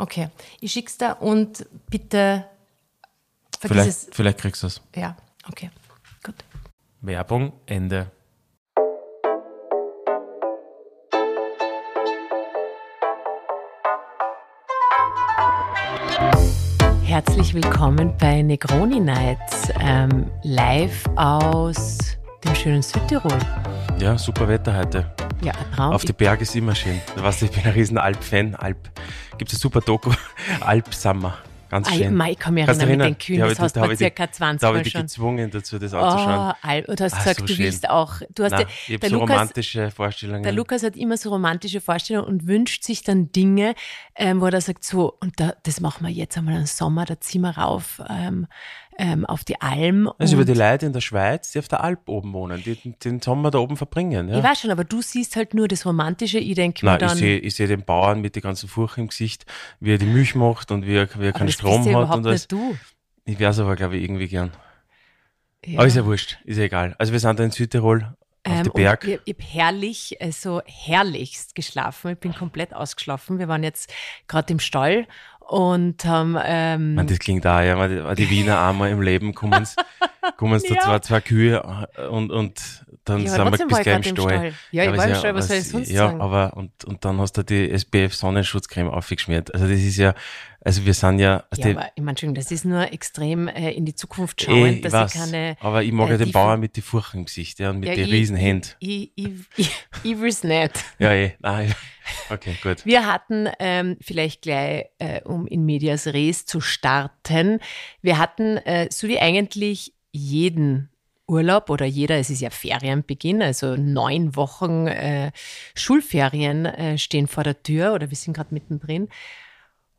Okay, ich schick's da und bitte vergiss Vielleicht, es. vielleicht kriegst du es. Ja, okay, gut. Werbung, Ende. Herzlich willkommen bei Negroni Nights, ähm, live aus dem schönen Südtirol. Ja, super Wetter heute. Ja, Traum. Auf die Berge ist immer schön. Du weißt, ich bin ein riesen Alp-Fan. Alp. Gibt es ein super Doku. Alp-Summer. Ganz Ah, schön. Mai, ich kann mich erinnern, mit den Kühen, das hast du circa 20 Da habe Mal ich dich gezwungen, dazu das Oh, anzuschauen. Al- und du hast Ah, gesagt, so du schön. willst auch. Du hast Nein, ja, ich habe so Lukas, romantische Vorstellungen. der Lukas hat immer so romantische Vorstellungen und wünscht sich dann Dinge, ähm, wo er sagt, so, und da, das machen wir jetzt einmal im Sommer, da ziehen wir rauf ähm, ähm, auf die Alm. also über die Leute in der Schweiz, die auf der Alp oben wohnen, die den- den Sommer da oben verbringen. Ja? Ich weiß schon, aber du siehst halt nur das Romantische. Ich denke mir Nein, ich dann, sehe ich seh den Bauern mit den ganzen Furchen im Gesicht, wie er die Milch macht und wie er, wie er keinen Strom ja hat. Und alles. nicht du. Ich wäre es aber, glaube ich, irgendwie gern. Ja. Aber ist ja wurscht, ist ja egal. Also wir sind da in Südtirol auf Ähm, Berg. Ich, ich habe herrlich, also herrlichst geschlafen. Ich bin komplett ausgeschlafen. Wir waren jetzt gerade im Stall und haben. Ähm, Man, das klingt auch, ja, weil die, Wiener einmal im Leben kommen, kommen da Ja. zwei, zwei Kühe äh, und, und dann Ja, sind wir bis ich gleich im Stall. Stall. Ja, ich aber war im Stall, was soll ich sonst Ja, sagen? aber und, und dann hast du die SPF Sonnenschutzcreme aufgeschmiert. Also das ist ja, also wir sind ja, also ja, aber ich meine, Entschuldigung, das ist nur extrem äh, in die Zukunft eh, schauend, dass weiß, ich keine. aber ich mag äh, ja den Bauern mit den Furchen im Gesicht, ja, und mit Ja, den ich- riesen Händen. Ich, ich, ich, ich will es nicht. Ja, eh, nein, okay, gut. Wir hatten ähm, vielleicht gleich, äh, um in Medias Res zu starten, wir hatten, äh, so wie eigentlich jeden Urlaub oder jeder, es ist ja Ferienbeginn, also neun Wochen äh, Schulferien äh, stehen vor der Tür oder wir sind gerade mittendrin.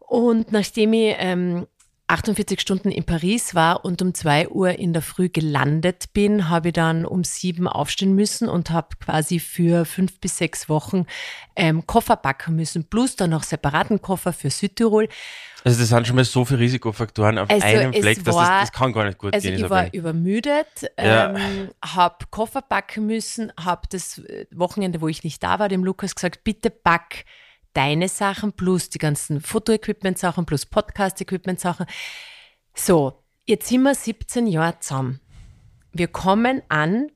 Und nachdem ich ähm, 48 Stunden in Paris war und um 2 Uhr in der Früh gelandet bin, habe ich dann um sieben aufstehen müssen und habe quasi für fünf bis sechs Wochen ähm, Koffer packen müssen, plus dann noch separaten Koffer für Südtirol. Also das sind schon mal so viele Risikofaktoren auf Also einem Fleck, dass das, war- das kann gar nicht gut Also gehen, ich war Isabel. übermüdet, Ja. ähm, habe Koffer packen müssen, habe das Wochenende, wo ich nicht da war, dem Lukas gesagt, bitte pack deine Sachen plus die ganzen Foto-Equipment-Sachen plus Podcast-Equipment-Sachen. So, jetzt sind wir 17 Jahre zusammen. Wir kommen an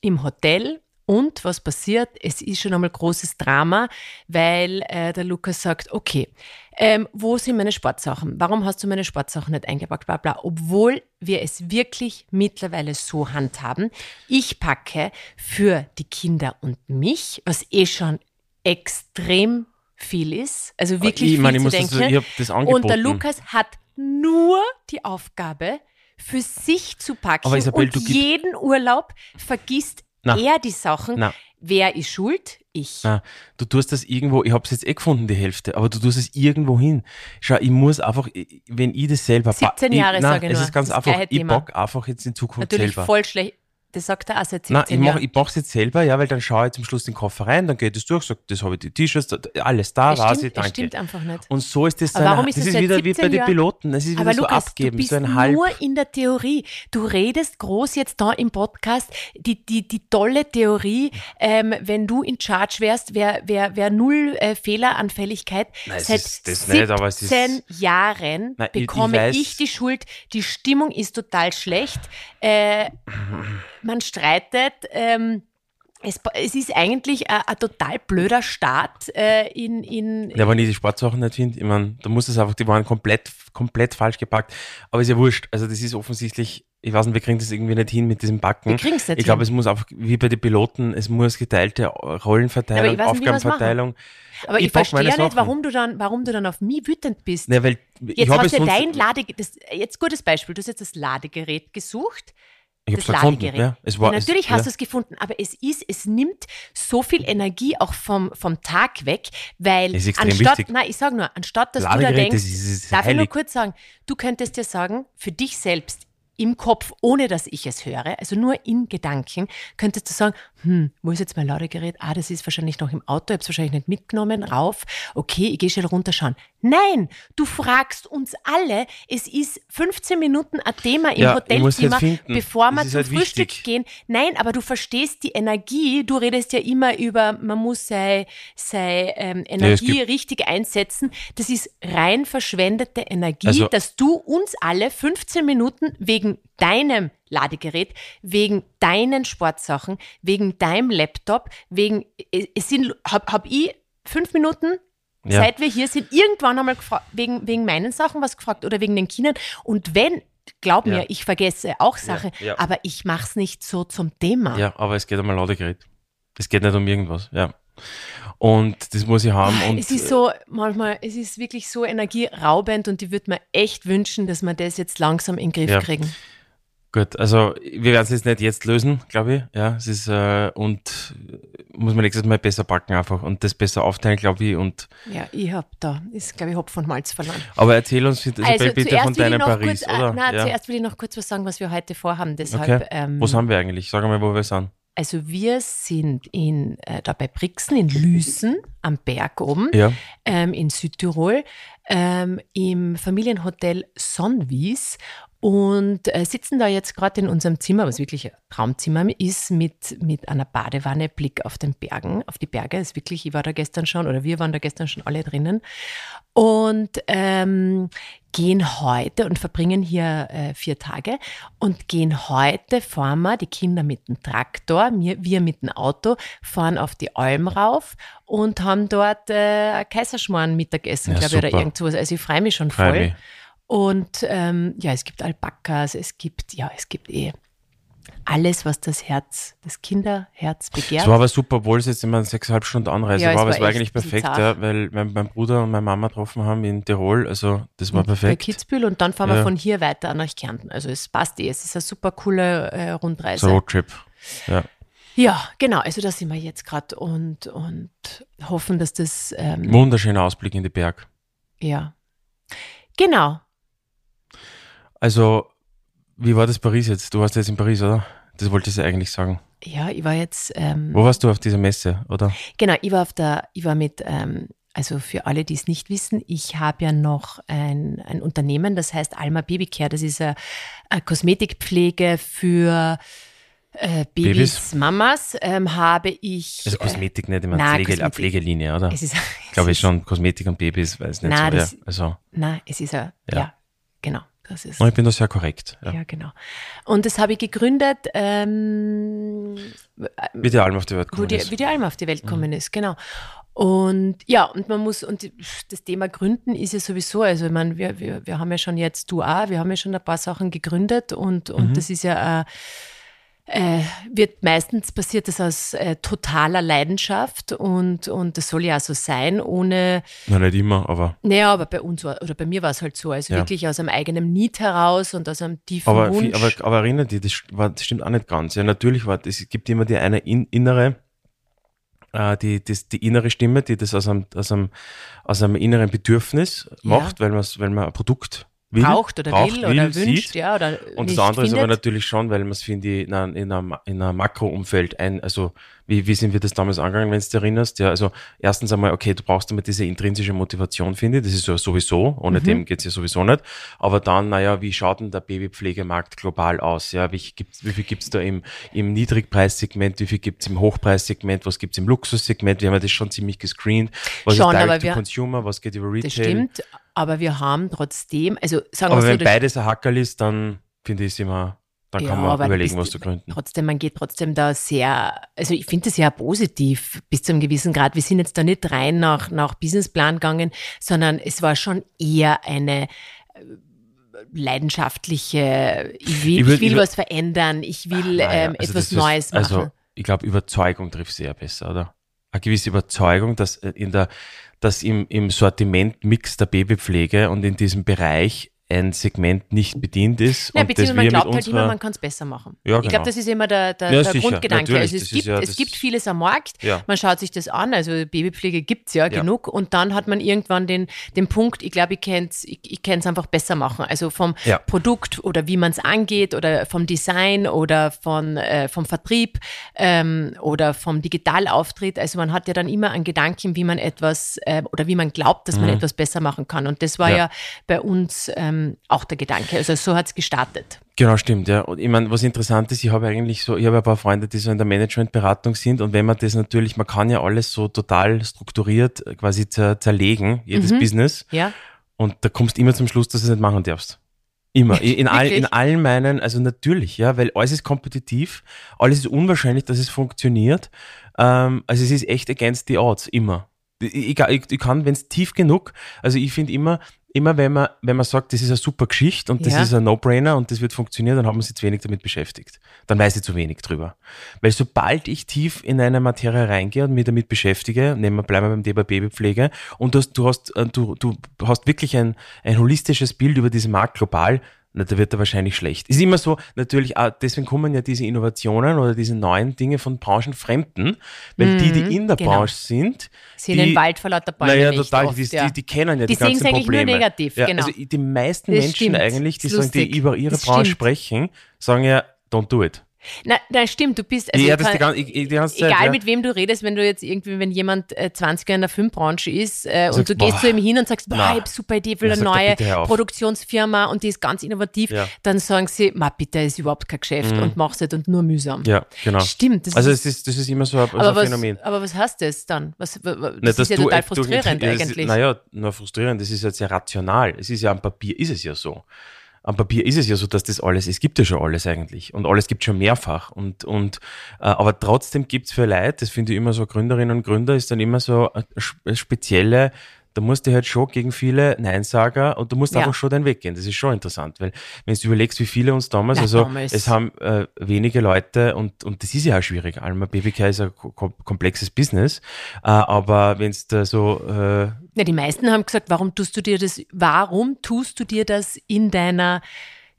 im Hotel und was passiert? Es ist schon einmal großes Drama, weil äh, der Lukas sagt, okay, ähm, wo sind meine Sportsachen? Warum hast du meine Sportsachen nicht eingepackt? Bla, bla. Obwohl wir es wirklich mittlerweile so handhaben. Ich packe für die Kinder und mich, was eh schon extrem viel ist. Also wirklich ich viel meine, ich zu denken. das, ich hab das angeboten. Und der Lukas hat nur die Aufgabe, für sich zu packen. Aber Isabel, und jeden Urlaub vergisst Na. er die Sachen. Na. wer ist schuld? Ich. Na, du tust das irgendwo, ich habe es jetzt eh gefunden, die Hälfte, aber du tust es irgendwo hin. Schau, ich muss einfach, ich- wenn ich das selber... ba- 17 Jahre, ich, nein, sage ich es nur. ist ganz Das einfach, ich bock einfach jetzt in Zukunft Natürlich selber. voll schlecht. Das sagt er auch seit 17 Nein, ich mache ich mach's jetzt selber, ja, weil dann schaue ich zum Schluss den Koffer rein, dann geht es durch, sag, das habe ich die T-Shirts, alles da, es ich, es danke. stimmt einfach nicht. Und so ist das Aber eine, warum ist das es ist wieder wie 17 bei den? Piloten, das ist wieder Aber so Lukas, abgeben, du bist so ein Halb. nur in der Theorie. Du redest groß jetzt da im Podcast, die, die, die tolle Theorie, ähm, wenn du in Charge wärst, wäre wär, wär null äh, Fehleranfälligkeit. Nein, es Seit ist das nicht, aber es ist- 17 Jahren Nein, ich- ich bekomme weiß- ich, die Schuld. Die Stimmung ist total schlecht. Äh, man streitet. Ähm, es, es ist eigentlich ein, ein total blöder Start äh, in, in, Ja, wenn ich die Sportsachen nicht finde, ich meine, da muss es einfach, die waren komplett, komplett falsch gepackt. Aber ist ja wurscht. Also das ist offensichtlich, ich weiß nicht, wir kriegen das irgendwie nicht hin mit diesem Backen. Wir kriegen's nicht Ich glaube, es muss einfach, wie bei den Piloten, es muss geteilte Rollenverteilung, nicht, Aufgabenverteilung. Aber ich, ich verstehe ja nicht, warum du dann, warum du dann auf mich wütend bist. Ne, weil Jetzt hast es du dein Ladegerät, das, jetzt gutes Beispiel, du hast jetzt das Ladegerät gesucht. Ich habe das es gefunden. Ladegerät. Ja, es war, ja, natürlich es, hast ja. du es gefunden, aber es ist, es nimmt so viel Energie auch vom, vom Tag weg, weil anstatt, wichtig. nein, ich sage nur, anstatt dass du da Ladegerät, denkst, das ist- das ist darf ich nur heilig. kurz sagen, du könntest dir sagen, für dich selbst im Kopf, ohne dass ich es höre, also nur in Gedanken, könntest du sagen, hm, wo ist jetzt mein Ladegerät? Ah, das ist wahrscheinlich noch im Auto, ich habe es wahrscheinlich nicht mitgenommen, rauf. Okay, ich gehe schnell runterschauen. Nein, du fragst uns alle, es ist 15 Minuten ein Thema im Ja, Hotelzimmer, halt bevor wir zum halt Frühstück wichtig. gehen. Nein, aber du verstehst die Energie, du redest ja immer über, man muss seine sei, ähm, Energie gibt- richtig einsetzen. Das ist rein verschwendete Energie, Also- dass du uns alle 15 Minuten wegen deinem Ladegerät, wegen deinen Sportsachen, wegen deinem Laptop, wegen, es es sind, hab, hab ich fünf Minuten, Ja. seit wir hier sind, irgendwann einmal wegen, wegen meinen Sachen was gefragt oder wegen den Kindern. Und wenn, glaub Ja. mir, ich vergesse auch Sachen, ja. aber ich mach's nicht so zum Thema. Ja, aber es geht um ein Ladegerät. Es geht nicht um irgendwas, ja. Und das muss ich haben. Und es ist so, manchmal, es ist wirklich so energieraubend und ich würde mir echt wünschen, dass wir das jetzt langsam in den Griff kriegen. Gut, also wir werden es jetzt nicht jetzt lösen, glaube ich. Ja, es ist äh, und muss man nächstes Mal besser packen einfach und das besser aufteilen, glaube ich. Und Ja, ich hab da, ist glaube ich Hopf und Malz verloren. aber erzähl uns also, Also bitte von deinem Paris, kurz, oder? Äh, nein, ja. zuerst will ich noch kurz was sagen, was wir heute vorhaben. Deshalb, Okay. ähm, Wo sind wir eigentlich? Sag mal, wo wir sind. also wir sind in, äh, da bei Brixen in Lüsen am Berg oben. Ja. ähm, in Südtirol ähm, im Familienhotel Sonnwies und äh, sitzen da jetzt gerade in unserem Zimmer, was wirklich ein Traumzimmer ist, mit, mit einer Badewanne, Blick auf den Bergen, auf die Berge. Ist wirklich, ich war da gestern schon oder wir waren da gestern schon alle drinnen und ähm, gehen heute und verbringen hier äh, vier Tage und gehen heute, fahren wir, die Kinder mit dem Traktor, wir, wir mit dem Auto, fahren auf die Alm rauf und haben dort äh, Kaiserschmarrn Mittagessen, Ja, glaube ich, oder irgend sowas. Also ich freue mich schon voll. mich. Und ähm, ja, es gibt Alpakas, es gibt, ja, es gibt eh alles, was das Herz, das Kinderherz begehrt. Es war aber super, obwohl es jetzt immer eine sechseinhalb Stunden Anreise Ja, war, aber war es war echt eigentlich perfekt, ja, weil mein, mein Bruder und meine Mama getroffen haben in Tirol, also das war bei perfekt. Kitzbühel und dann fahren wir Ja. von hier weiter nach Kärnten. Also es passt eh, es ist eine super coole äh, Rundreise. So Roadtrip. Ja. Ja, genau, also da sind wir jetzt gerade und, und hoffen, dass das, ähm, Wunderschöner Ausblick in die Berg. ja. Genau, Also, wie war das Paris jetzt? Du warst jetzt in Paris, oder? Das wollte ich ja eigentlich sagen. ja, ich war jetzt, ähm, Wo warst du auf dieser Messe, oder? Genau, ich war auf der, ich war mit, ähm, also für alle, die es nicht wissen, ich habe ja noch ein, ein Unternehmen, das heißt Alma Babycare. Das ist eine, eine Kosmetikpflege für äh, Babys, Babys? Mamas. Ähm, habe ich. Also Kosmetik nicht immer, nein, Pflege, eine. Pflegelinie, oder? äh, es ist, Glaube es ich schon, Kosmetik und Babys, weiß nicht Nein, so. Ja. das- Also, Nein, es ist ein, Ja. ja, genau. Das ist. oh, ich bin da sehr korrekt. Ja. Ja, genau. Und das habe ich gegründet, ähm, Wie die Alm auf die Welt gekommen die, ist. wie die Alm auf die Welt gekommen ist, genau. Und ja, und man muss, und das Thema Gründen ist ja sowieso, also ich meine, wir, wir, wir haben ja schon jetzt, du auch, wir haben ja schon ein paar Sachen gegründet und, und das ist ja, äh, äh, wird meistens passiert das aus äh, totaler Leidenschaft und, und das soll ja auch so sein, ohne, Na, nicht immer, aber, naja, aber bei uns war, oder bei mir war es halt so, also Ja. wirklich aus einem eigenen Need heraus und aus einem tiefen aber, Wunsch. aber, aber erinnert dich, das, war, das stimmt auch nicht ganz. Ja, natürlich war, es gibt immer die eine in, innere äh, die, das, die innere Stimme, die das aus einem, aus einem, aus einem inneren Bedürfnis macht, weil, weil man ein Produkt will, braucht oder braucht, will, oder sieht. wünscht, ja, oder Und das andere ist aber findet. natürlich schon, weil man es, finde ich, in einem, in einem, in einem Makroumfeld ein, also wie, wie sind wir das damals angegangen, wenn du dich erinnerst? Ja, also erstens einmal, okay, du brauchst immer diese intrinsische Motivation, finde ich, das ist ja sowieso, ohne Mhm. dem geht's ja sowieso nicht. Aber dann, naja, wie schaut denn der Babypflegemarkt global aus? Ja, wie, gibt's, wie viel gibt's da im, im Niedrigpreissegment, wie viel gibt's im Hochpreissegment, was gibt's im Luxussegment? Wir haben ja das schon ziemlich gescreent. Was Schon, ist Direct to wir- Consumer, was geht über Retail? Das stimmt, aber wir haben trotzdem, also sagen Aber wir wenn so, beides ein Hackerl ist, dann finde ich es immer, dann Ja, kann man aber überlegen, was zu gründen. Trotzdem, man geht trotzdem da sehr, also ich finde das ja positiv bis zu einem gewissen Grad. Wir sind jetzt da nicht rein nach, nach Businessplan gegangen, sondern es war schon eher eine äh, leidenschaftliche, ich will, Ich will ich würd- was verändern, ich will Naja, ähm, also etwas Neues machen. Also, ich glaube, Überzeugung trifft sehr besser, oder? Eine gewisse Überzeugung, dass äh, in der, dass im, im Sortimentmix der Babypflege und in diesem Bereich ein Segment nicht bedient ist. Ja, beziehungsweise man glaubt halt immer, man kann es besser machen. Ja, Ich genau. glaube, das ist immer der, der, Ja, der Grundgedanke. Also es gibt, ja es gibt vieles am Markt, man schaut sich das an, also Babypflege gibt's ja, Ja. genug und dann hat man irgendwann den, den Punkt, ich glaube, ich kann es ich, ich kann's einfach besser machen. Also vom. Produkt oder wie man es angeht oder vom Design oder von, äh, vom Vertrieb ähm, oder vom Digitalauftritt. Also man hat ja dann immer einen Gedanken, wie man etwas äh, oder wie man glaubt, dass man etwas besser machen kann. Und das war ja, Mhm. Ja. bei uns ähm, auch der Gedanke. Also so hat's gestartet. Genau, stimmt, ja. Und ich meine, was interessant ist, ich habe eigentlich so, ich habe ein paar Freunde, die so in der Managementberatung sind und wenn man das natürlich, man kann ja alles so total strukturiert äh, quasi zer, zerlegen, jedes Mhm. Business. Ja. Und da kommst du immer zum Schluss, dass du es nicht machen darfst. Immer. In, all, in allen meinen, also natürlich, ja, weil alles ist kompetitiv, alles ist unwahrscheinlich, dass es funktioniert. Ähm, also es ist echt against the odds, immer. Ich, ich, ich kann, wenn es tief genug, also ich finde immer, immer wenn man, wenn man sagt, das ist eine super Geschichte und das Ja. ist ein No-Brainer und das wird funktionieren, dann hat man sich zu wenig damit beschäftigt. Dann weiß ich zu wenig drüber. Weil sobald ich tief in eine Materie reingehe und mich damit beschäftige, nehmen wir, bleiben wir beim Thema Babypflege, und du hast, du hast, äh, du, du hast wirklich ein, ein holistisches Bild über diesen Markt global, na, da wird er wahrscheinlich schlecht. Ist immer so, natürlich, auch, deswegen kommen ja diese Innovationen oder diese neuen Dinge von Branchenfremden, weil die, die in der genau. Branche sind, Sehen die, den Wald vor lauter Bäumen naja, total, oft, die, ja. die, die kennen ja Die die, ganzen sehen's eigentlich nur Probleme. negativ, ja, genau. Also die meisten Das Menschen stimmt, eigentlich, die sagen, die über ihre Das Branche stimmt. sprechen, sagen ja, don't do it. Na, na, stimmt, du bist, also ja, die, kann- ich- ich- die ganze Zeit, egal ja. mit wem du redest, wenn du jetzt irgendwie, wenn jemand äh, 20 Jahre in der Filmbranche ist äh, und Sagst, du gehst boah, zu ihm hin und sagst, boah, na. ich hab super Idee, Na, eine er, neue. Produktionsfirma und die ist ganz innovativ, Ja. dann sagen sie, ma bitte, ist überhaupt kein Geschäft und mach's nicht und nur mühsam. Ja, genau. Stimmt, das Also ist, es ist, das ist immer so ein, so aber, ein was, Phänomen. aber was heißt das dann? Was, wa- wa- das Na, ist ja total frustrierend ist- eigentlich. Naja, nur frustrierend, das ist jetzt ja rational. Es ist ja am Papier, ist es ja so. Am Papier ist es ja so, dass das alles, es gibt ja schon alles eigentlich und alles gibt schon mehrfach und, und äh, aber trotzdem gibt's für Leute, das finde ich immer so Gründerinnen und Gründer, ist dann immer so eine sp- spezielle, da musst du halt schon gegen viele Neinsager und du musst Ja. einfach schon deinen Weg gehen. Das ist schon interessant, weil wenn du überlegst, wie viele uns damals, Na, also damals. es haben äh, wenige Leute und, und das ist ja auch schwierig. Alma Babycare ist ein ko komplexes Business, äh, aber wenn es da so äh, Ja, die meisten haben gesagt, warum tust du dir das, warum tust du dir das in deiner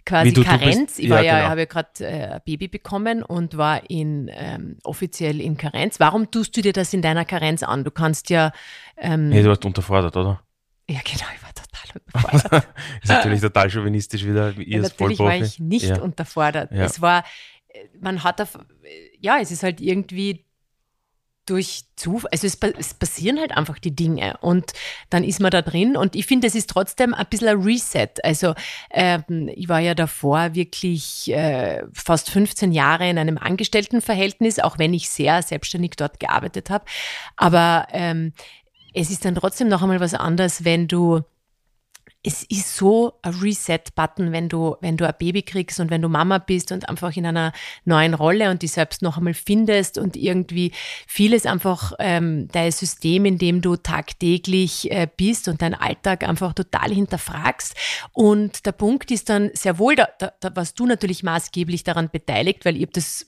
quasi du- du Karenz? ich ja, war ja, genau. habe ja gerade äh, ein Baby bekommen und war in ähm, offiziell in Karenz. Warum tust du dir das in deiner Karenz an? Du kannst ja, ähm, hey, du warst unterfordert, oder? ja genau, ich war total unterfordert. Ist natürlich total chauvinistisch wieder, wie ihr Ja, natürlich war ich nicht Ja. unterfordert. Ja. Es war, äh, man hat auf, ja, es ist halt irgendwie durch Zufall, also es, es passieren halt einfach die Dinge und dann ist man da drin und ich finde, es ist trotzdem ein bisschen ein Reset. Also ähm, ich war ja davor wirklich äh, fast 15 Jahre in einem Angestelltenverhältnis, auch wenn ich sehr selbstständig dort gearbeitet habe. Aber ähm, es ist dann trotzdem noch einmal was anderes, wenn du es ist so ein Reset-Button, wenn du, wenn du ein Baby kriegst und wenn du Mama bist und einfach in einer neuen Rolle und die selbst noch einmal findest und irgendwie vieles einfach ähm, dein System, in dem du tagtäglich äh, bist und deinen Alltag einfach total hinterfragst. Und der Punkt ist dann sehr wohl, da, da, da warst du natürlich maßgeblich daran beteiligt, weil ihr das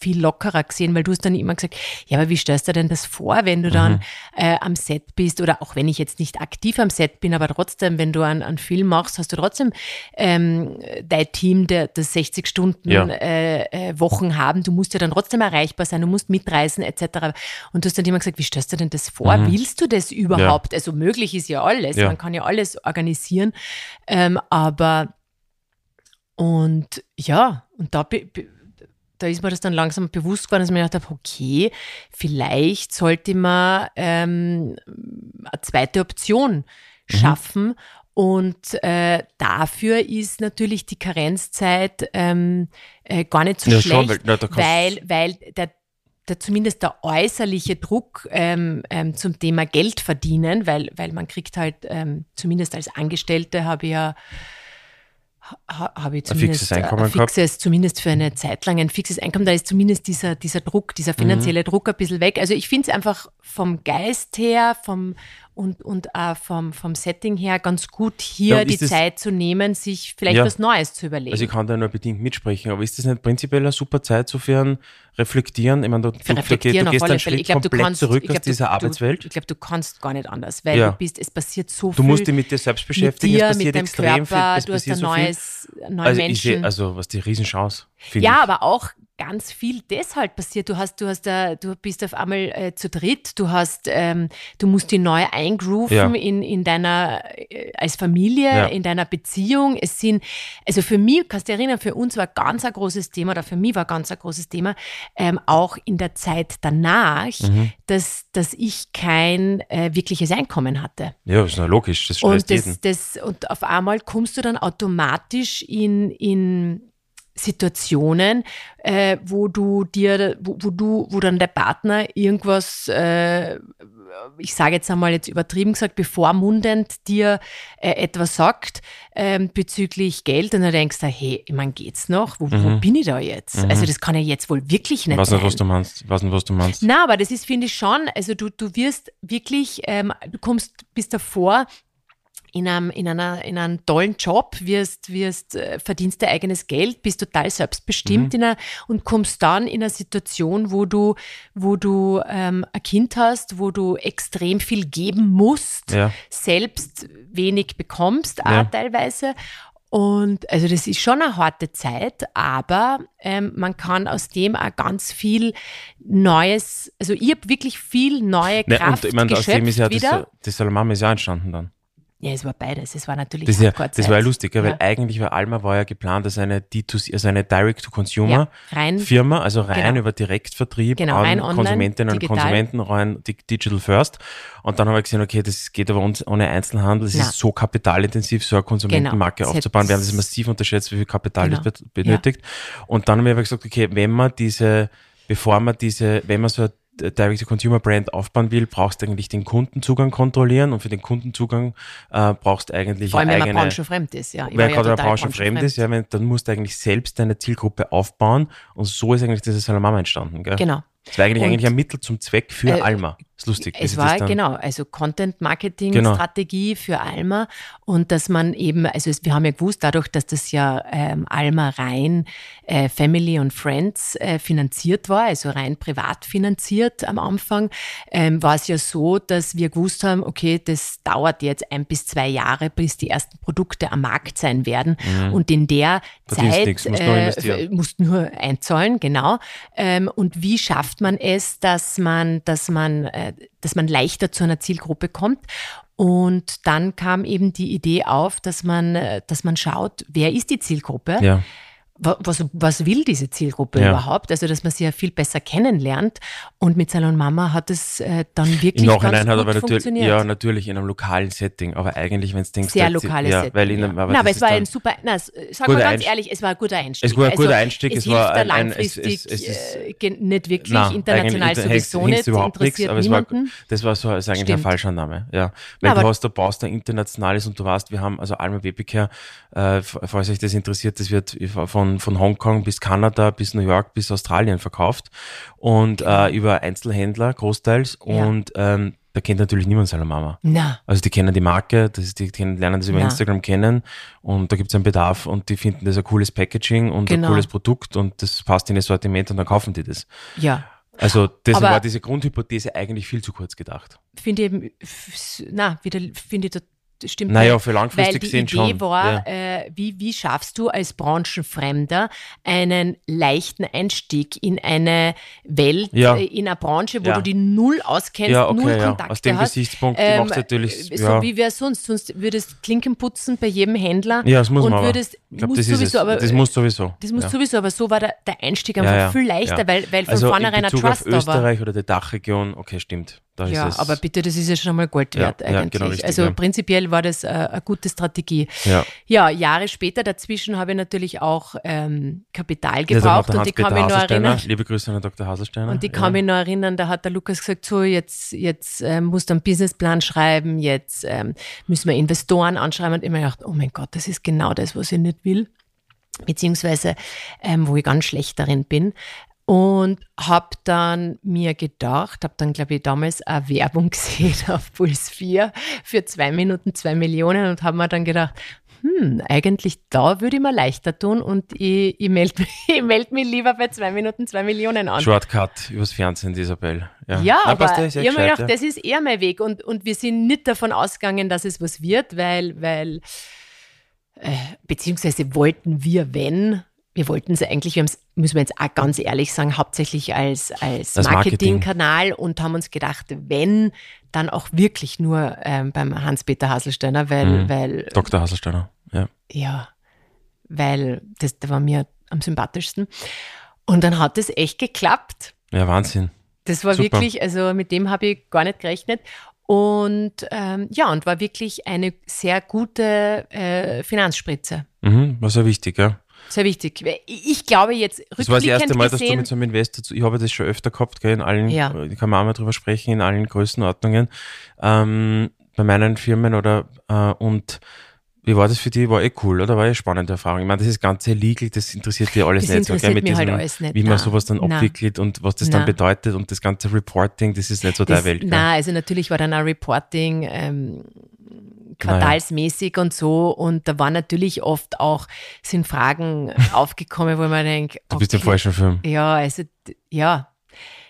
viel lockerer gesehen, weil du hast dann immer gesagt, ja, aber wie stellst du denn das vor, wenn du dann mhm. äh, am Set bist oder auch wenn ich jetzt nicht aktiv am Set bin, aber trotzdem, wenn du einen, einen Film machst, hast du trotzdem ähm, dein Team, der das 60 Stunden ja. äh, äh, Wochen haben, du musst ja dann trotzdem erreichbar sein, du musst mitreisen etc. Und du hast dann immer gesagt, wie stellst du denn das vor? Mhm. Willst du das überhaupt? Ja. Also möglich ist ja alles, ja. man kann ja alles organisieren, ähm, aber und ja, und da da ist mir das dann langsam bewusst geworden, dass ich mir gedacht habe, okay, vielleicht sollte man ähm, eine zweite Option mhm. schaffen. Mhm. Und äh, dafür ist natürlich die Karenzzeit ähm, äh, gar nicht so ja, schlecht, schon, weil, na, weil, weil der, der, zumindest der äußerliche Druck ähm, ähm, zum Thema Geld verdienen, weil, weil man kriegt halt, ähm, zumindest als Angestellte habe ich ja habe ich zumindest ein fixes Einkommen ein fixes, gehabt. zumindest für eine Zeit lang ein fixes Einkommen. Da ist zumindest dieser, dieser Druck, dieser finanzielle mhm. Druck ein bisschen weg. Also ich finde es einfach vom Geist her, vom und, und auch vom, vom Setting her ganz gut, hier ja, die Zeit zu nehmen, sich vielleicht ja, was Neues zu überlegen. Also ich kann da nur bedingt mitsprechen, aber ist das nicht prinzipiell eine super Zeit so für ein Reflektieren? Ich meine, du, du, reflektieren du, du gehst einen Schritt glaub, komplett kannst, zurück glaub, aus dieser du, Arbeitswelt. ich glaube, du kannst gar nicht anders, weil ja. du bist, es passiert so viel. Du musst dich mit dir selbst beschäftigen, dir, es passiert extrem Körper, viel. du hast ein neues, neue also Menschen. Ich, also was die Riesenchance. Ja, ich. aber auch ganz viel deshalb passiert. Du hast, du hast, uh, du bist auf einmal äh, zu dritt. Du hast, ähm, du musst die neu eingrooven ja. in, in deiner, äh, als Familie, ja. in deiner Beziehung. Es sind, also für mich, kannst du erinnern, für uns war ganz ein großes Thema, oder für mich war ganz ein großes Thema, ähm, auch in der Zeit danach, mhm. dass, dass ich kein äh, wirkliches Einkommen hatte. Ja, das ist logisch, das und das, das, Und auf einmal kommst du dann automatisch in, in Situationen, äh, wo du dir, wo, wo, du, wo dann der Partner irgendwas, äh, ich sage jetzt einmal jetzt übertrieben gesagt, bevormundend dir äh, etwas sagt ähm, bezüglich Geld und dann denkst du, hey, ich meine, geht's noch? Wo, mhm. wo bin ich da jetzt? Mhm. Also das kann ja jetzt wohl wirklich nicht nicht, was du meinst. Nicht, was du meinst. Na, aber das ist, finde ich schon, also du, du wirst wirklich, ähm, du kommst bis davor, in einem, in einer, in einem tollen Job, wirst, wirst, äh, verdienst dein eigenes Geld, bist total selbstbestimmt mhm. in einer, und kommst dann in eine Situation, wo du, wo du ähm, ein Kind hast, wo du extrem viel geben musst, ja. selbst wenig bekommst, auch teilweise. Und also das ist schon eine harte Zeit, aber ähm, man kann aus dem auch ganz viel Neues, also ich habe wirklich viel neue Kraft ne, und ich meine, aus dem ist ja wieder. das, das Salamama ist ja entstanden dann. Ja, es war beides. Es war natürlich das, ja, das war ja lustig, ja. weil eigentlich war Alma war ja geplant als eine D2C, also eine Direct-to-Consumer-Firma, ja, also rein genau. über Direktvertrieb genau, an rein Konsumentinnen online, und Konsumenten, rein Digital First. Und dann haben wir gesehen, okay, das geht aber uns ohne Einzelhandel, es ist so kapitalintensiv, so eine Konsumentenmarke genau. aufzubauen. Wir haben das massiv unterschätzt, wie viel Kapital genau. das benötigt. Und dann haben wir gesagt, okay, wenn man diese, bevor man diese, wenn man so eine Direct-to-Consumer-Brand aufbauen will, brauchst du eigentlich den Kundenzugang kontrollieren und für den Kundenzugang äh, brauchst du eigentlich Vor allem, eigene, wenn man branchenfremd ist, ja. Weil gerade ja branchenfremd ist, ja, wenn, dann musst du eigentlich selbst deine Zielgruppe aufbauen und so ist eigentlich dieses Salamama entstanden, gell? Genau. Das war eigentlich, eigentlich ein Mittel zum Zweck für äh, Alma. Ist lustig. Es war genau, also Content-Marketing-Strategie genau. für Alma und dass man eben, also es, wir haben ja gewusst, dadurch, dass das ja ähm, Alma rein äh, Family und Friends äh, finanziert war, also rein privat finanziert am Anfang, ähm, war es ja so, dass wir gewusst haben, okay, das dauert jetzt ein bis zwei Jahre, bis die ersten Produkte am Markt sein werden mhm. und in der Zeit äh, musst nur einzahlen, genau. Ähm, und wie schafft man es, dass man, dass man äh, dass man leichter zu einer Zielgruppe kommt. Und dann kam eben die Idee auf, dass man, äh, dass man schaut, wer ist die Zielgruppe? Ja was, was will diese Zielgruppe ja. überhaupt? Also, dass man sie ja viel besser kennenlernt. Und mit Salon Mama hat es äh, dann wirklich Im Nachhinein hat aber natürlich, ja, natürlich in einem lokalen Setting, aber eigentlich, wenn es denkst, sehr lokales ja, Setting. Weil in einem, aber, na, aber es war ein super, na, sag mal ganz ehrlich, es war ein guter Einstieg. Es war ein guter also, Einstieg, es, es war ein, langfristig, es, es, es, nicht wirklich, na, international sowieso nicht, überhaupt nichts, aber es war, das war so, ist eigentlich Stimmt. ein falscher Name, ja. Weil na, du hast, du baust ein internationales und du weißt, wir haben, also Alma Babicare, äh, falls euch das interessiert, das wird von, von Hongkong bis Kanada, bis New York, bis Australien verkauft und äh, über Einzelhändler großteils. Und ähm, da kennt natürlich niemand seine Mama. Na, Also die kennen die Marke, das ist, die kennen, lernen das über Ja. Instagram kennen und da gibt es einen Bedarf und die finden das ein cooles Packaging und Genau. ein cooles Produkt und das passt in ihr Sortiment und dann kaufen die das. ja. Also das Aber- war diese Grundhypothese eigentlich viel zu kurz gedacht. Finde ich eben, na, wieder, finde ich, das stimmt. Naja, für langfristig Weil die Idee schon. war, ja. äh, wie, wie schaffst du als Branchenfremder einen leichten Einstieg in eine Welt, Ja. äh, in eine Branche, wo Ja. du die null auskennst, okay, null ja. Kontakte Aus dem hast. Gesichtspunkt Ähm, macht natürlich, so ja. wie wäre sonst? Sonst würdest Klinken putzen bei jedem Händler ja, das muss und man aber. würdest, Ich glaube, musst das sowieso, es. aber das muss sowieso. das muss sowieso, aber so war der, der Einstieg einfach viel leichter, weil, weil von Also in vornherein ein Trust auf da war. Österreich oder die Dachregion, okay, stimmt. Da Ja, aber bitte, das ist ja schon mal Gold Ja, wert ja, eigentlich. genau richtig, also ja. prinzipiell war das äh, eine gute Strategie. ja. Ja, Jahre später dazwischen habe ich natürlich auch ähm, Kapital Ja, gebraucht und ich kann mich noch erinnern. Liebe Grüße an den Dr. Haselsteiner. Und ich ja. kann mich noch erinnern, da hat der Lukas gesagt, so jetzt, jetzt ähm, musst du einen Businessplan schreiben, jetzt ähm, müssen wir Investoren anschreiben. Und ich mir gedacht, oh mein Gott, das ist genau das, was ich nicht will. Beziehungsweise, ähm, wo ich ganz schlecht darin bin. Und habe dann mir gedacht, habe dann, glaube ich, damals eine Werbung gesehen auf Puls 4 für zwei Minuten zwei Millionen und habe mir dann gedacht, hm, eigentlich da würde ich mir leichter tun und ich, ich melde mich, ich meld mich lieber bei zwei Minuten zwei Millionen an. Shortcut übers Fernsehen, Isabel. Ja, Ja, Nein, aber passt, ja, ja ich habe mir gedacht, das ist eher mein Weg und, und wir sind nicht davon ausgegangen, dass es was wird, weil, weil äh, beziehungsweise wollten wir, wenn, wir wollten es eigentlich, wir haben es, müssen wir jetzt auch ganz ehrlich sagen, hauptsächlich als, als, Als Marketing. Marketingkanal und haben uns gedacht, wenn, dann auch wirklich nur ähm, beim Hans-Peter Haselsteiner, weil, Mhm. weil. Dr. Haselsteiner, ja. ja, weil das, der war mir am sympathischsten. Und dann hat es echt geklappt. Ja, Wahnsinn. Das war Super. wirklich, also mit dem habe ich gar nicht gerechnet. Und ähm, ja, und war wirklich eine sehr gute äh, Finanzspritze. Mhm, war sehr wichtig, ja. Sehr wichtig. Ich glaube jetzt Das war das erste rückblickend Mal, dass du gesehen, mit so einem Investor, zu, ich habe das schon öfter gehabt, gell, in allen, Ja. äh, kann man auch mal drüber sprechen, in allen Größenordnungen, ähm, bei meinen Firmen oder, äh, und wie war das für dich? War eh cool, oder? War eh eine spannende Erfahrung. Ich meine, das ist ganze legal, das interessiert dir alles Das nicht so, gell, interessiert mit mich halt diesem, alles nicht. wie man Nein. sowas dann Nein. abwickelt und was das dann Nein. bedeutet und das ganze Reporting, das ist nicht so das, der Welt. na, also natürlich war dann auch Reporting ähm, quartalsmäßig und so. Und da waren natürlich oft auch, sind Fragen aufgekommen, wo man denkt, Du bist im okay, falschen Film. Ja, also, ja.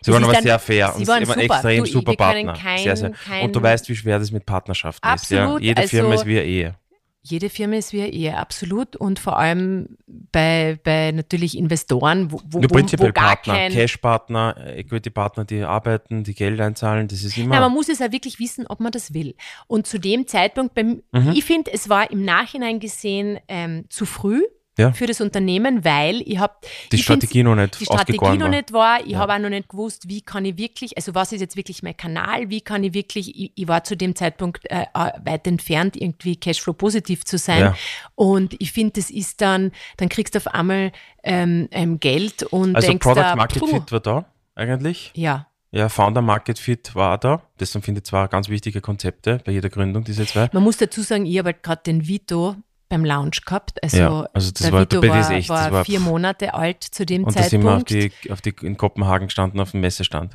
Sie Das waren aber dann- sehr fair sie und waren super. extrem Du, super Partner. kein- sehr, sehr. kein- und du weißt, wie schwer das mit Partnerschaften ist. Ja? Absolut, Jede Firma also- ist wie eine Ehe. Jede Firma ist wie eine Ehe, absolut. Und vor allem bei, bei natürlich Investoren, wo, wo, wo, prinzipiell wo gar Partner, kein... Cash-Partner, äh, Equity-Partner, die arbeiten, die Geld einzahlen, das ist immer. Nein, man muss es ja wirklich wissen, ob man das will. Und zu dem Zeitpunkt, beim, Mhm. ich finde, es war im Nachhinein gesehen ähm, zu früh Ja. für das Unternehmen, weil ich habe die Strategie noch nicht die Strategie noch nicht war. Ich Ja. habe auch noch nicht gewusst, wie kann ich wirklich, also was ist jetzt wirklich mein Kanal, wie kann ich wirklich, ich, ich war zu dem Zeitpunkt äh, äh, weit entfernt, irgendwie Cashflow positiv zu sein. Ja. Und ich finde, das ist dann, dann kriegst du auf einmal ähm, ähm, Geld und Also denkst Product da, Market puh, Fit war da eigentlich. Ja, Ja, Founder Market Fit war da. Das sind, finde ich, zwei ganz wichtige Konzepte bei jeder Gründung, diese zwei. man muss dazu sagen, ich habe halt gerade den Vito beim Launch gehabt. Also, Ja, also das der war- Vito war, echt, war, war- vier Monate alt zu dem Und da sind wir auf Zeitpunkt. die, auf die, in Kopenhagen gestanden, auf dem Messestand.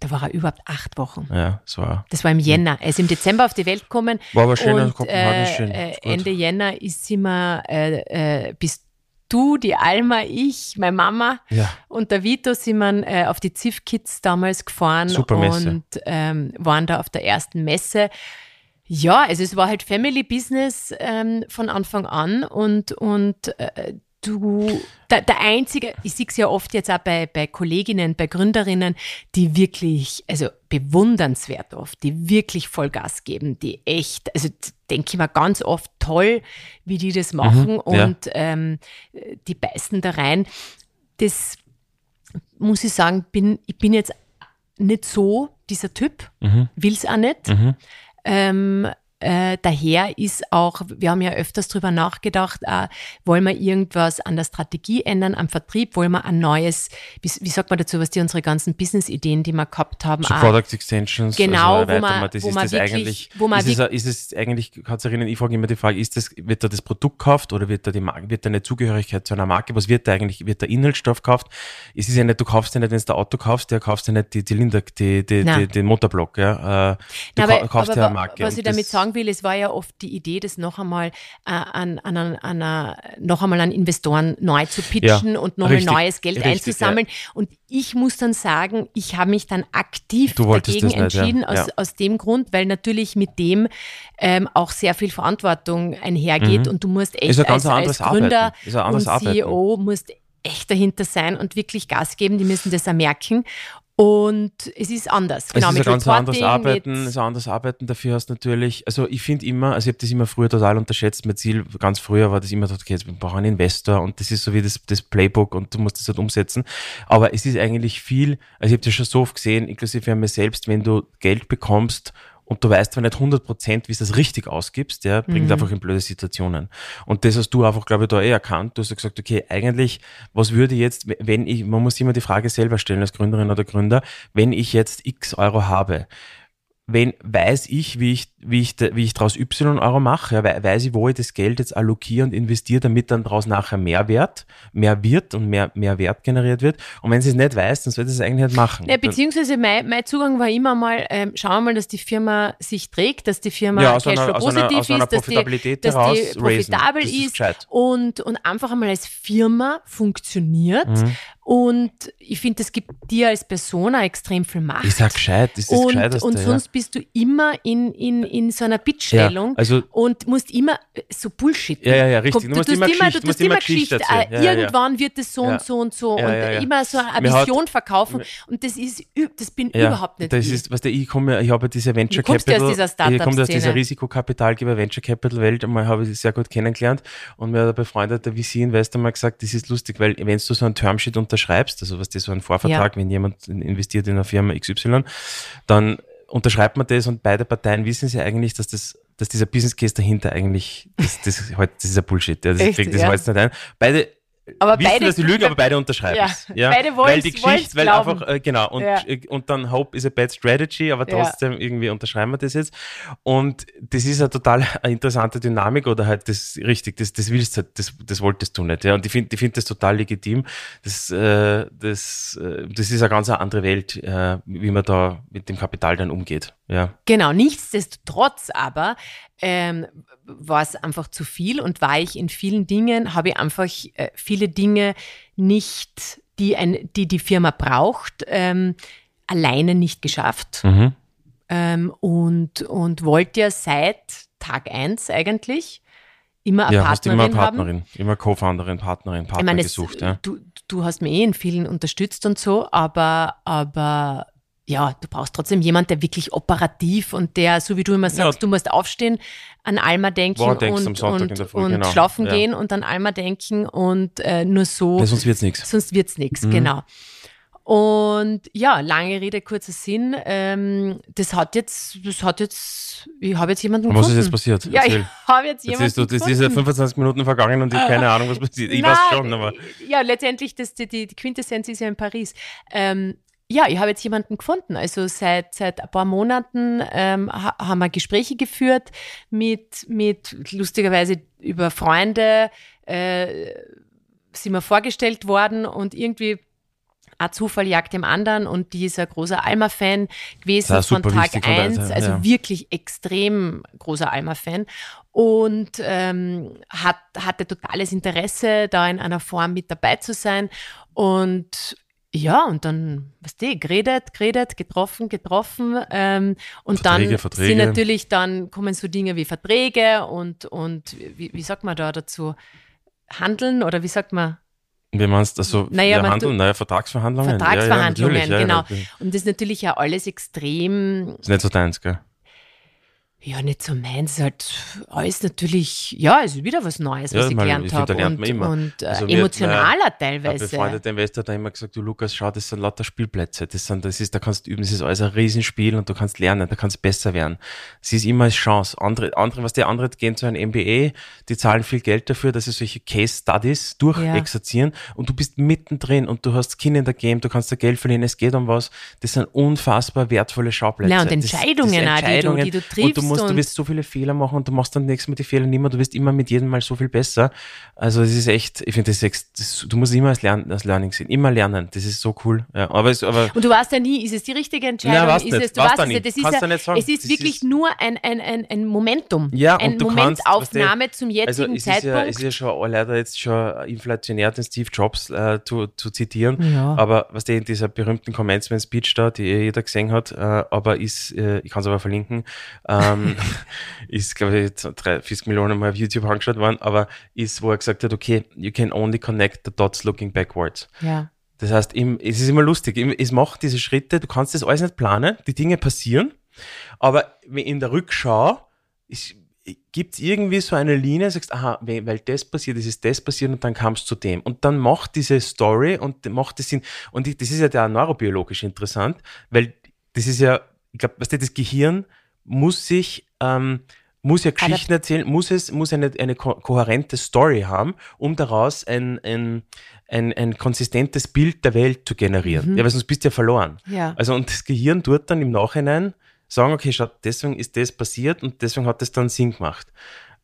Da war er überhaupt acht Wochen. Ja, das war. Das war im Jänner. Er ist im Dezember auf die Welt gekommen. War aber schön, also und, Kopenhagen ist schön. Äh. Ende Jänner ist sie mir, äh, äh, bist du, die Alma, ich, meine Mama Ja, und der Vito sind wir äh, auf die ZIF Kids damals gefahren Super Messe. und ähm, waren da auf der ersten Messe. Ja, also es war halt Family Business ähm, von Anfang an und, und äh, du, der, der einzige, ich sehe es ja oft jetzt auch bei, bei Kolleginnen, bei Gründerinnen, die wirklich, also bewundernswert oft, die wirklich Vollgas geben, die echt, also denke ich mir ganz oft toll, wie die das machen Mhm, ja. und ähm, die beißen da rein. Das muss ich sagen, bin, ich bin jetzt nicht so dieser Typ, Mhm. will es auch nicht. Mhm. Ähm, äh, daher ist auch, wir haben ja öfters drüber nachgedacht, äh, wollen wir irgendwas an der Strategie ändern, am Vertrieb, wollen wir ein neues, wie, wie sagt man dazu, was die unsere ganzen Business-Ideen, die wir gehabt haben, So auch- Product Extensions. Genau, also wo man- das wo ist man das wirklich- eigentlich, wo man ist, es, ist es eigentlich, Katharina, ich frage immer die Frage, ist das, wird da das Produkt gekauft oder wird da die Marke, wird da eine Zugehörigkeit zu einer Marke? Was wird da eigentlich, wird der Inhaltsstoff gekauft? Es ist ja nicht, du kaufst ja nicht, wenn du ein Auto kaufst, der kaufst ja nicht die Zylinder, die, die, die, den Motorblock, ja. Äh, Du Na, kaufst aber ja eine Marke. Was ich damit das- sagen will, es war ja oft die Idee, das noch einmal äh, an, an, an, an, an, noch einmal an Investoren neu zu pitchen Ja, und nochmal neues Geld richtig, einzusammeln. Und ich muss dann sagen, ich habe mich dann aktiv dagegen nicht, ja. entschieden, aus, Ja. aus dem Grund, weil natürlich mit dem ähm, auch sehr viel Verantwortung einhergeht und du musst echt Mhm. Als, als Gründer und Arbeiten. CEO musst echt dahinter sein und wirklich Gas geben, die müssen das auch merken. Und es ist anders. Genau, es ist ein ganz anderes Arbeiten, ist ein anderes Arbeiten. Dafür hast du natürlich, also ich finde immer, also ich habe das immer früher total unterschätzt. Mein Ziel, ganz früher war das immer, so, okay, jetzt wir brauchen einen Investor und das ist so wie das, das Playbook und du musst das halt umsetzen. Aber es ist eigentlich viel, also ich habe das schon so oft gesehen, inklusive an mir selbst, wenn du Geld bekommst und du weißt zwar nicht 100 Prozent, wie du das richtig ausgibst, ja, bringt einfach in blöde Situationen. Und das hast du einfach, glaube ich, da eh erkannt. Du hast ja gesagt, okay, eigentlich, was würde jetzt, wenn ich, man muss immer die Frage selber stellen als Gründerin oder Gründer, wenn ich jetzt x Euro habe, wenn, weiß ich, wie ich, wie ich, wie ich daraus Y Euro mache, ja, wei- weiß ich, wo ich das Geld jetzt allokiere und investiere, damit dann daraus nachher mehr Wert, mehr wird und mehr, mehr Wert generiert wird. Und wenn sie es nicht weiß, dann sollte sie es eigentlich nicht machen. Ja, beziehungsweise mein, mein Zugang war immer mal, ähm, schauen wir mal, dass die Firma sich trägt, dass die Firma Ja, aus Cashflow aus einer- positiv aus einer ist, dass die, dass die raisen. profitabel Das ist ist, und, und einfach einmal als Firma funktioniert. Mhm. Und ich finde, das gibt dir als Persona extrem viel Macht. ist ja gescheit, das ist das und, und ja. sonst bist du immer in, in, in so einer Bittstellung Ja, also- und musst immer äh, so Bullshit. Ja, ja, ja, richtig. Du, musst tust immer Geschichte- du musst immer Geschichte äh, Ja, ja, ja. Irgendwann wird es so Ja. und so und so Ja, und ja, ja. immer so eine Vision verkaufen. Und das ist, das bin Ja, überhaupt nicht Das ich. ist, was der ich komme, ich habe ja diese Venture Du kommst ja aus Capital, dieser ich komme aus dieser Risikokapitalgeber Venture Capital Welt, einmal habe ich sie sehr gut kennengelernt und mir hat ein befreundeter VC-Investor mal gesagt, das ist lustig, weil wenn du so einen Termsheet unterschreibst, also was das so ein Vorvertrag, wenn jemand investiert in eine Firma XY, dann unterschreibt man das und beide Parteien wissen sie eigentlich, dass das dass dieser Business Case dahinter eigentlich, das, das, halt, das ist ein Bullshit. Ja, das Echt, kriegt das ja. heute nicht ein. Beide Aber wissen, beide- dass sie lügen, aber beide unterschreiben Ja, es. Ja, beide weil wollen's- die Geschichte, weil glauben. einfach, äh, genau, und, Ja. äh, und dann Hope is a bad strategy, aber Ja. trotzdem irgendwie unterschreiben wir das jetzt. Und das ist eine total eine interessante Dynamik oder halt das richtig, das, das willst du, halt, das, das wolltest du nicht. Ja, und ich finde ich finde das total legitim. Das, äh, das, äh, das ist eine ganz andere Welt, äh, wie man da mit dem Kapital dann umgeht. Ja. Genau, nichtsdestotrotz aber ähm, war es einfach zu viel und war ich in vielen Dingen, habe ich einfach äh, viele Dinge nicht, die, ein, die die Firma braucht, ähm, alleine nicht geschafft. Mhm. Ähm, und, und wollte ja seit Tag eins eigentlich immer eine Ja, hast Partnerin, immer eine haben. Partnerin, immer Co-Founderin, Partnerin, Partner Ich meine, es, gesucht. Ja. du, du hast mir eh in vielen unterstützt und so, aber, aber ja, du brauchst trotzdem jemand, der wirklich operativ und der, so wie du immer sagst, Ja. du musst aufstehen, an Alma denken und, und, der Früh, und genau. schlafen Ja. gehen und an Alma denken und äh, nur so, Ja, sonst wird's nichts. sonst wird's nichts, Mhm. genau. Und ja, lange Rede, kurzer Sinn. Ähm, das hat jetzt, das hat jetzt, ich habe jetzt jemanden Und was ist gefunden. jetzt passiert? Ja, ich Erzähl. habe jetzt Jetzt jemanden ist, du, das ist ja gefunden. 25 Minuten vergangen und ich habe keine Ahnung, was passiert. Ich Nein, weiß schon, aber. Ja, letztendlich, das, die, die Quintessenz ist ja in Paris. Ähm, ja, ich habe jetzt jemanden gefunden. Also seit, seit ein paar Monaten ähm, ha haben wir Gespräche geführt mit, mit lustigerweise über Freunde, äh, sind wir vorgestellt worden und irgendwie ein Zufall jagt dem anderen und die ist ein großer Alma-Fan gewesen von Tag wichtig von der eins, Seite, also ja. wirklich extrem großer Alma-Fan und ähm, hat, hatte totales Interesse, da in einer Form mit dabei zu sein und ja, und dann, was die, geredet, geredet, getroffen, getroffen. Ähm, und Verträge, dann Verträge. sind natürlich, dann kommen so Dinge wie Verträge und, und wie, wie sagt man da dazu? Handeln oder wie sagt man? Wie meinst du, also Naja, ja, man Handeln, naja, Vertragsverhandlungen? Vertragsverhandlungen, ja, ja, genau. Und das ist natürlich ja alles extrem ist nicht so deins, gell? Ja, nicht so meins, halt alles natürlich, ja, es ist wieder was Neues, was Ja, ich gelernt ich finde, da habe. Und, und äh, Also mir hat emotionaler Ein teilweise. befreundeter Investor hat immer gesagt, du Lukas, schau, das sind lauter Spielplätze. Das sind, das ist, da kannst du üben, das ist alles ein Riesenspiel und du kannst lernen, da kannst du besser werden. Es ist immer eine Chance. Andere, andere, was die andere gehen zu einem MBA, die zahlen viel Geld dafür, dass sie solche Case Studies durchexerzieren und du bist mittendrin und du hast Skin in der Game, du kannst da Geld verlieren, es geht um was. Das sind unfassbar wertvolle Schauplätze. Na, und Das- das Entscheidungen auch, die du- Entscheidungen. die du triffst musst, du wirst so viele Fehler machen und du machst dann nächstes Mal die Fehler nicht mehr, du wirst immer mit jedem Mal so viel besser. Also es ist echt, ich finde das, ist das du musst immer als, Lern, als Learning sehen, immer lernen, das ist so cool. Ja, aber es, aber Und du weißt ja nie, ist es die richtige Entscheidung? Na, weißt ist nicht. es, du Weißt weißt nicht. Das ist ja, nicht sagen. es ist Das wirklich ist- nur ein, ein, ein, ein Momentum. Ja, kannst, Momentaufnahme zum jetzigen also es ist, Zeitpunkt. ja, es ist ja schon leider jetzt schon inflationär, den Steve Jobs äh, zu, zu zitieren. Ja. Aber was der in dieser berühmten Commencement Speech da, die eh jeder gesehen hat, äh, aber ist, äh, ich kann es aber verlinken, ähm, ist, glaube ich, jetzt drei- 40 Millionen Mal auf YouTube angeschaut worden, aber ist, wo er gesagt hat, okay, you can only connect the dots looking backwards. ja. Das heißt, im, es ist immer lustig, im, es macht diese Schritte, du kannst das alles nicht planen, die Dinge passieren, aber in der Rückschau gibt es irgendwie so eine Linie, sagst, aha, we- weil das passiert ist, ist das passiert und dann kam es zu dem. Und dann macht diese Story und macht das Sinn. Und ich, das ist ja da neurobiologisch interessant, weil das ist ja, ich glaube, was das Gehirn muss sich, ähm, muss ja Geschichten erzählen, muss es, muss eine, eine ko kohärente Story haben, um daraus ein, ein, ein, ein konsistentes Bild der Welt zu generieren. Ja, weil sonst bist du ja verloren. Ja. Also und das Gehirn tut dann im Nachhinein sagen, okay, schau, deswegen ist das passiert und deswegen hat das dann Sinn gemacht.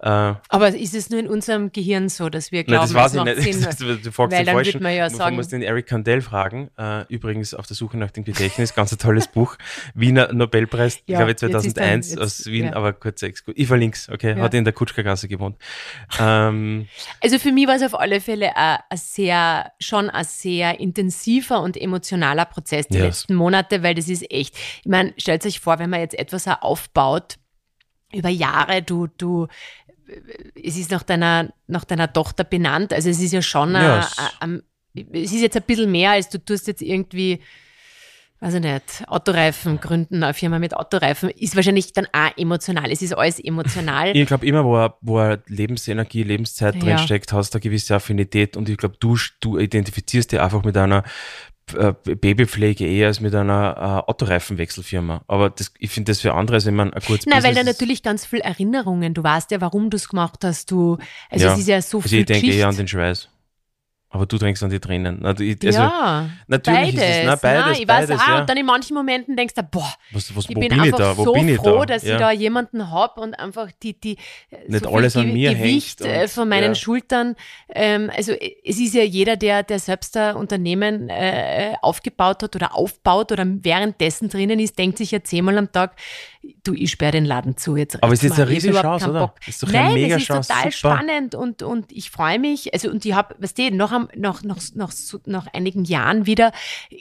Äh, Aber ist es nur in unserem Gehirn so, dass wir Nein, glauben, das weiß es ich macht nicht. Sinn? Das, du, fragst Weil dann wird man ja Man sagen- muss den Eric Kandel fragen. Äh, übrigens auf der Suche nach dem Gedächtnis, ganz ein tolles Buch. Wiener Nobelpreis, Ja, glaube ich, ist 2001 dann- jetzt- aus Wien, ja. aber kurz Exkurs. Ich verlinke es, okay. Ja. Hat in der Kutschkergasse gewohnt. Ähm, Also für mich war es auf alle Fälle ein, ein sehr, schon ein sehr intensiver und emotionaler Prozess die Yes. letzten Monate, weil das ist echt, ich meine, stellt euch vor, wenn man jetzt etwas aufbaut über Jahre, du, du, es ist nach deiner, nach deiner Tochter benannt, also es ist ja schon, Ja, ein, ein, es ist jetzt ein bisschen mehr, als du tust jetzt irgendwie weiß ich nicht, Autoreifen gründen, eine Firma mit Autoreifen, ist wahrscheinlich dann auch emotional. Es ist alles emotional. ich glaube immer, wo, er- wo er Lebensenergie, Lebenszeit Ja. drin steckt, hast du eine gewisse Affinität und ich glaube, du, du identifizierst dich einfach mit einer äh, Babypflege eher als mit einer äh, Autoreifenwechselfirma. Aber das, ich finde das für andere, ich meine, ein kurzes Nein, weil da ist- natürlich ganz viel Erinnerungen, du weißt ja, warum du es gemacht hast, du, also Ja. es ist ja so Also viel ich denke eher an den Schweiß. Aber du trinkst an die Tränen. Also, ja, natürlich beides. ist es, na, beides, Nein, ich beides, weiß auch, ja. und dann in manchen Momenten denkst du, boah, was, was, ich wo bin, bin, ich einfach da? Wo so bin ich froh, da? dass ja. ich da jemanden hab und einfach die, die Nicht so alles an mir Gewicht hängt äh, von meinen ja. Schultern. Ähm, also es ist ja jeder, der, der selbst ein Unternehmen äh, aufgebaut hat oder aufbaut oder währenddessen drinnen ist, denkt sich ja zehnmal am Tag, du, ich sperre den Laden zu. Jetzt Aber es ist reicht's eine riesige Chance, oder? Bock. Ist doch Nein, das ist total super. spannend und, und ich freue mich. Also und ich habe, weißt du, noch, noch, noch, noch, nach einigen Jahren wieder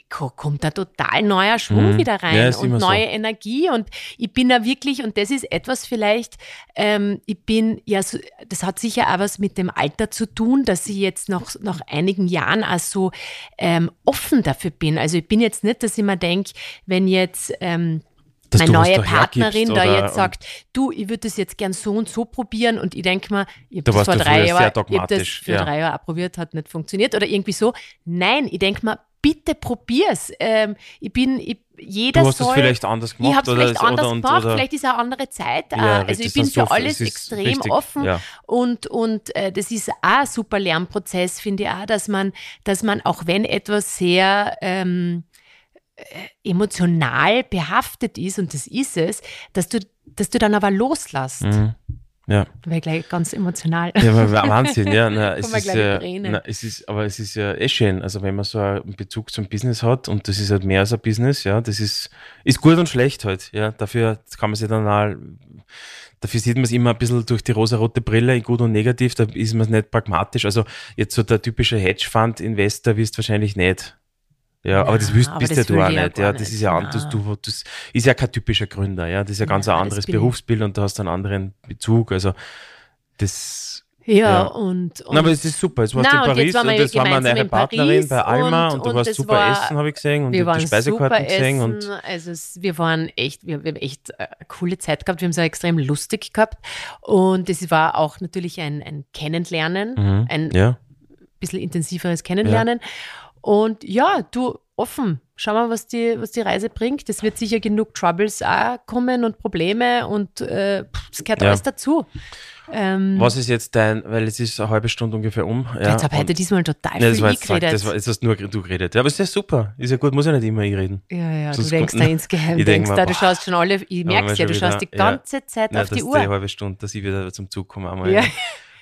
ko- kommt da total neuer Schwung Mhm. wieder rein Ja, und immer so. neue Energie und ich bin da wirklich, und das ist etwas vielleicht, ähm, ich bin ja, so, das hat sicher auch was mit dem Alter zu tun, dass ich jetzt noch nach einigen Jahren auch so ähm, offen dafür bin. Also ich bin jetzt nicht, dass ich mir denke, wenn jetzt ähm, Dass meine neue Partnerin da jetzt sagt, du, ich würde das jetzt gern so und so probieren und ich denke mir, ich habe Da das vor drei Jahren, ich das für ja. drei Jahre auch probiert, hat nicht funktioniert oder irgendwie so. Nein, ich denke mir, bitte probier's. Ähm, ich bin, ich, jeder Du hast soll, vielleicht anders ich gemacht habe es oder, vielleicht anders oder, und- gemacht, oder, vielleicht ist auch eine andere Zeit. Ja, äh, also ich bin für so- alles es ist extrem richtig, offen ja. und, und äh, das ist auch ein super Lernprozess, finde ich auch, dass man, dass man auch wenn etwas sehr ähm, äh, emotional behaftet ist, und das ist es, dass du, dass du dann aber loslässt. Mhm. Ja. Wäre gleich ganz emotional. Ja, aber Wahnsinn, ja. Na, es, ist ja na, es ist, aber es ist ja eh schön. Also wenn man so einen Bezug zum Business hat und das ist halt mehr als ein Business, ja, das ist, ist gut und schlecht halt, ja. Dafür kann man sich dann auch, dafür sieht man es immer ein bisschen durch die rosarote Brille, in gut und negativ, da ist man es nicht pragmatisch. Also jetzt so der typische Hedgefund-Investor wirst wahrscheinlich nicht. Ja, aber das aber bist ja du auch ich ja nicht. Ja, das ist ja, an- das, Na. du, das ist ja kein typischer Gründer, ja. Das ist ja ganz Na, ein anderes. Berufsbild und du hast einen anderen Bezug. Also das, Ja, Ja. und, und Na, aber es ist super. Jetzt warst du Na, in und jetzt Paris waren wir und das war meine in Partnerin bei Alma und- und, du warst es super war- essen, habe ich gesehen und wir die waren Speisekarten super gesehen und also es, wir waren echt, wir, wir haben echt äh, eine coole Zeit gehabt, wir haben es auch extrem lustig gehabt und es war auch natürlich ein, ein Kennenlernen, Mhm. ein ja. bisschen intensiveres Kennenlernen und ja, du, offen, schau mal, was die, was die Reise bringt, es wird sicher genug Troubles auch kommen und Probleme und äh, das gehört Ja. alles dazu. Ähm, Was ist jetzt dein, weil es ist eine halbe Stunde ungefähr um. Ja, jetzt habe heute diesmal total Ja, viel das war jetzt, geredet. das war, jetzt hast nur du geredet. Ja, aber ist ja super. Ist ja gut, muss ja nicht immer ich reden. Ja, ja, Sonst du denkst da insgeheim, Ich denk denkst mir, da, du schaust schon alle, ich merk's ja, du schaust die wieder- ja. ganze Zeit Nein, auf das die ist Uhr. die halbe Stunde, dass ich wieder zum Zug komme. Einmal, Ja.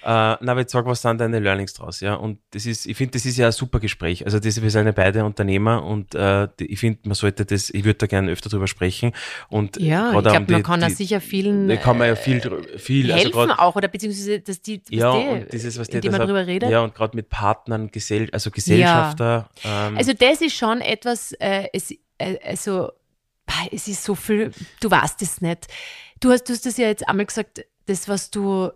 Ja. Äh, na, aber jetzt sag, was sind deine Learnings draus? Ja, und das ist, ich finde, das ist ja ein super Gespräch. Also, das, wir sind ja beide Unternehmer und äh, die- ich finde, man sollte das, ich würde da gerne öfter drüber sprechen. Und Ja, ich glaube, um man die- kann da die- sicher vielen Da kann man ja äh, viel, viel also helfen grad- auch oder beziehungsweise, dass die, ja, die, und dieses, was der indem man drüber redet. Ja, und gerade mit Partnern, Gesell also Gesellschafter. Ähm, Also das ist schon etwas, äh, es, äh, also es ist so viel, du weißt es nicht. Du hast, du hast das ja jetzt einmal gesagt, das, was du,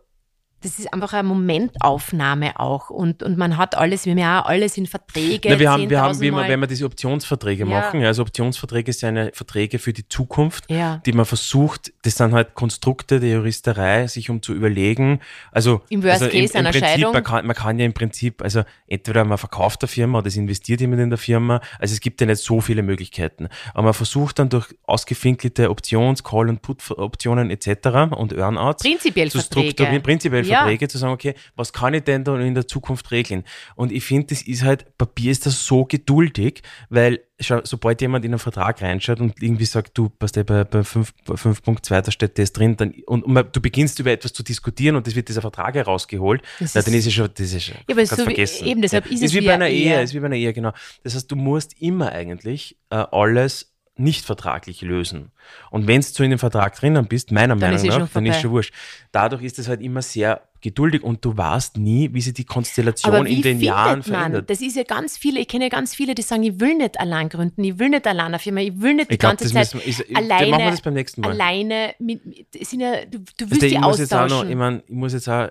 das ist einfach eine Momentaufnahme auch und, und man hat alles, wir haben ja alles in Verträge. Na, wir haben, wir haben, 10.000 wie man, Mal. wenn wir diese Optionsverträge Ja. machen, also Optionsverträge sind ja Verträge für die Zukunft, Ja. die man versucht, das sind halt Konstrukte der Juristerei, sich um zu überlegen, also, Im Worst also Case einer Prinzip, Scheidung. Man kann, man kann ja im Prinzip, also entweder man verkauft der Firma oder es investiert jemand in der Firma, also es gibt ja nicht so viele Möglichkeiten, aber man versucht dann durch ausgefinkelte Options-, Call- und Put-Optionen etc. und Earnouts Prinzipiell zu strukturieren, prinzipiell Ja. Verträge zu sagen, okay, was kann ich denn da in der Zukunft regeln? Und ich finde, das ist halt, Papier ist das so geduldig, weil sobald jemand in einen Vertrag reinschaut und irgendwie sagt, du, was der bei, bei 5 bei 5.2, da steht das drin, dann, und, und du beginnst über etwas zu diskutieren und es wird dieser Vertrag herausgeholt, Das na, dann ist- ist es schon, das ist schon, Ja, aber es ist so wie- vergessen. eben, deshalb ist es wie wie bei eine einer Ehe. Ehe, ist wie bei einer Ehe, genau. Das heißt, du musst immer eigentlich äh, alles nicht vertraglich lösen. Und wenn du in dem Vertrag drinnen bist, meiner Dann ist Meinung eh nach, dann ist vorbei. schon wurscht. Dadurch ist es halt immer sehr geduldig und du weißt nie, wie sich die Konstellation in den Jahren man? verändert. Das ist ja ganz viele, ich kenne ja ganz viele, die sagen, ich will nicht allein gründen, ich will nicht allein eine Firma, ich will nicht die Ich glaube, ganze das Zeit müssen wir, ist, alleine, machen wir das beim nächsten Mal. alleine mit, mit sind ja, du, du willst du, die ich muss jetzt auch noch, ich meine, ich muss jetzt auch,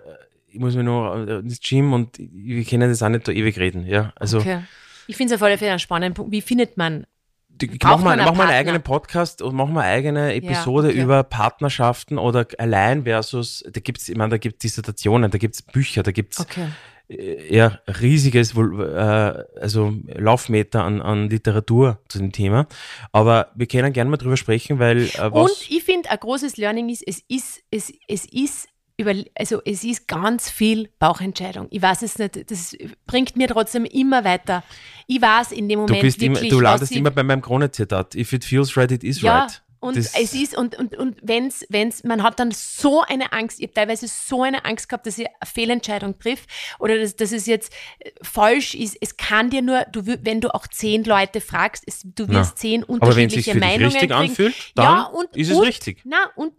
ich muss mir noch äh, ins Gym und wir können das auch nicht da ewig reden, ja. Also, okay. Ich finde es auf alle Fälle einen spannenden Punkt. Wie findet man? Mach mal, mach mal einen eigenen Podcast und mach mal eine eigene Episode okay. über Partnerschaften oder allein versus, da gibt's, ich meine, da gibt's Dissertationen, da gibt's Bücher, da gibt's Okay. äh, ja, riesiges äh, also Laufmeter an, an Literatur zu dem Thema. Aber wir können gerne mal drüber sprechen, weil äh, was, Und ich finde, ein großes Learning ist, es ist, es, es ist über, also es ist ganz viel Bauchentscheidung. Ich weiß es nicht, das bringt mir trotzdem immer weiter. Ich weiß in dem du Moment bist immer, wirklich, du was landest ich immer bei meinem Krone-Zitat. If it feels right, it is Ja, right. und Das- es ist, und, und, und wenn's, wenn's, man hat dann so eine Angst, ich habe teilweise so eine Angst gehabt, dass ich eine Fehlentscheidung triff oder dass, dass es jetzt äh, falsch ist. Es kann dir nur, du, wenn du auch zehn Leute fragst, es, du wirst zehn Aber wenn es sich unterschiedliche Meinungen richtig kriegen. anfühlt, dann ja, und, ist es und, richtig. Na, und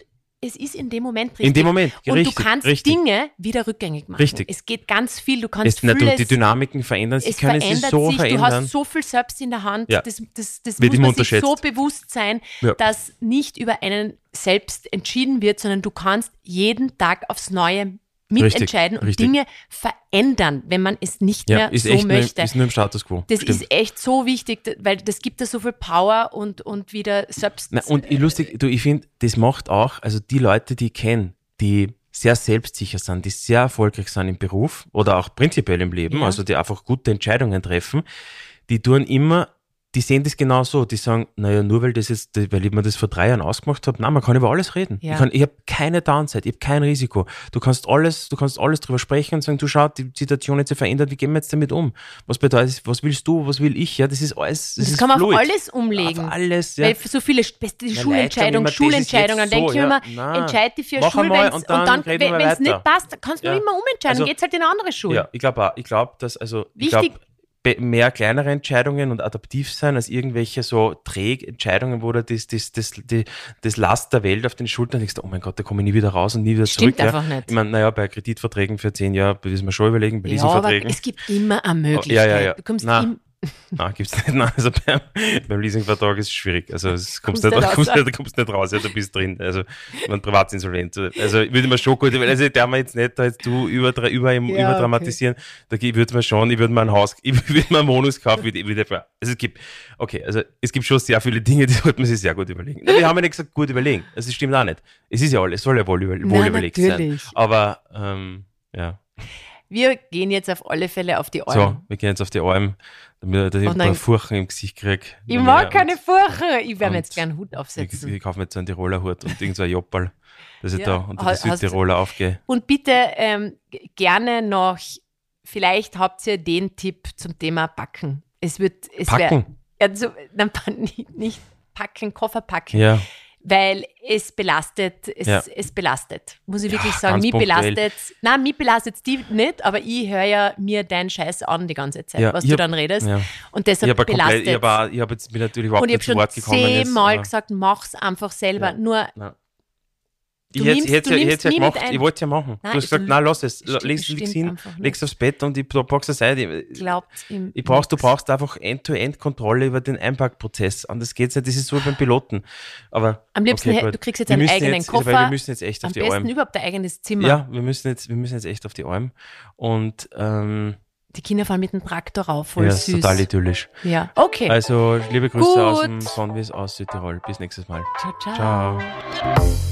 es ist in dem Moment richtig. In dem Moment, Und richtig, du kannst richtig. Dinge wieder rückgängig machen. Richtig. Es geht ganz viel, du kannst Es, na, du, vieles, die Dynamiken verändern sich, es können sich so sich, verändern. du hast so viel selbst in der Hand, Ja. das, das, das Wird muss man sich so bewusst sein, Ja. dass nicht über einen selbst entschieden wird, sondern du kannst jeden Tag aufs Neue mitentscheiden und richtig. Dinge verändern, wenn man es nicht ja, mehr so echt möchte. Nur, ist nur im Status quo. das Stimmt. ist echt so wichtig, weil das gibt da so viel Power und, und wieder selbst. Na, und ich lustig, du, ich finde, das macht auch, also die Leute, die ich kenne, die sehr selbstsicher sind, die sehr erfolgreich sind im Beruf oder auch prinzipiell im Leben, Ja. also die einfach gute Entscheidungen treffen, die tun immer, die sehen das genau so, die sagen, naja, nur weil das jetzt, weil ich mir das vor drei Jahren ausgemacht habe, nein, man kann über alles reden. Ja. Ich, kann- ich habe keine Downside, ich habe kein Risiko. Du kannst alles, du kannst alles drüber sprechen und sagen, du schau, die Situation hat sich verändert, wie gehen wir jetzt damit um? Was bedeutet, was willst du, was will ich? Ja, das ist alles, das, das ist kann man fluid. auf alles umlegen. Auf alles, ja. Weil so viele beste Na, Schulentscheidungen, Schulentscheidungen, dann denke so, ich ja, immer, entscheide dich für eine Schule, wenn's, und dann reden wir wenn es nicht passt, dann kannst du Ja. immer umentscheiden, Also- dann geht's halt in eine andere Schule. Ja, ich glaube auch. Ich glaube, dass also ich Wichtig- glaub, be- mehr kleinere Entscheidungen und adaptiv sein als irgendwelche so Trägentscheidungen, wo du das, das, das, die, das Last der Welt auf den Schultern denkst, oh mein Gott, da komme ich nie wieder raus und nie wieder Stimmt zurück. einfach ja. nicht. Ich meine, naja, bei Kreditverträgen für zehn Jahre müssen wir schon überlegen, bei Ja, aber Leasingverträgen. es gibt immer eine Möglichkeit. Ja, ja, ja. Du kommst Na. im, Nein, gibt's nicht. Nein, also beim, beim Leasingvertrag ist es schwierig. Also es kommst, Kommst nicht, nicht kommst, raus. nicht, kommst nicht raus, ja, du bist drin. Also man privatinsolvent. Also ich würde mir schon gut, weil also der wir jetzt nicht da jetzt du über, über, Ja, überdramatisieren. Da ich würde mir schon, ich würde mir ein Haus, ich würde mir ein Wohnung kaufen, würde, würde, also es gibt, okay, also es gibt schon sehr viele Dinge, die sollte man sich sehr gut überlegen. Wir haben ja nicht gesagt, gut überlegen. Das stimmt auch nicht. Es ist ja alles, es soll ja wohl, über, wohl Na, überlegt natürlich. sein. Aber, ähm, ja. Wir gehen jetzt auf alle Fälle auf die So, Alm. wir gehen jetzt auf die Alm, damit ich Oh ein paar Furchen im Gesicht kriege. Ich mag keine Furchen. Ich werde mir jetzt und gern einen Hut Ich, aufsetzen. ich kaufe mir jetzt so einen Tiroler Hut und irgend so ein Joppal, dass ich Ja. da unter Ha- die Südtiroler aufgehe. Und bitte ähm, gerne noch, vielleicht habt ihr den Tipp zum Thema Backen. Es wird, es wär- Packen. also, nein, pa- nicht, nicht packen, Koffer packen, Ja, weil es belastet, es, Ja. es belastet, muss ich Ja, wirklich sagen. Mich belastet, nein, mich belastet die nicht, aber ich höre ja mir deinen Scheiß an die ganze Zeit, Ja, was ich du hab- dann redest. Und Ich deshalb habe belastet komplett, ich habe ich hab jetzt bin natürlich überhaupt ich habe nicht zu schon Wort gekommen. jetzt, zehnmal aber- gesagt, mach's einfach selber. Nur. Du Ich hätte nimmst- ich du ja, ich nimmst hätte ja gemacht, ein. ich wollte es ja machen. Nein, du hast gesagt, nein, lass es, legst legst hin, legst aufs Bett und ich zur Seite. Ich, glaubt ihm. ich brauchst, du brauchst einfach End-to-End-Kontrolle über den Einpackprozess. Anders geht's nicht. Das ist so beim Piloten. Aber Am liebsten, okay, du kriegst jetzt einen eigenen jetzt, Koffer. Wir müssen jetzt echt Am auf die besten Alm. überhaupt ein eigenes Zimmer. Ja, wir müssen jetzt, wir müssen jetzt echt auf die Alm. Und ähm, Die Kinder fahren mit dem Traktor rauf, voll ja, süß. total idyllisch. Ja, okay. Also, liebe Grüße Gut. aus dem Sonnenwies aus Südtirol. Bis nächstes Mal. ciao, ciao. Ciao.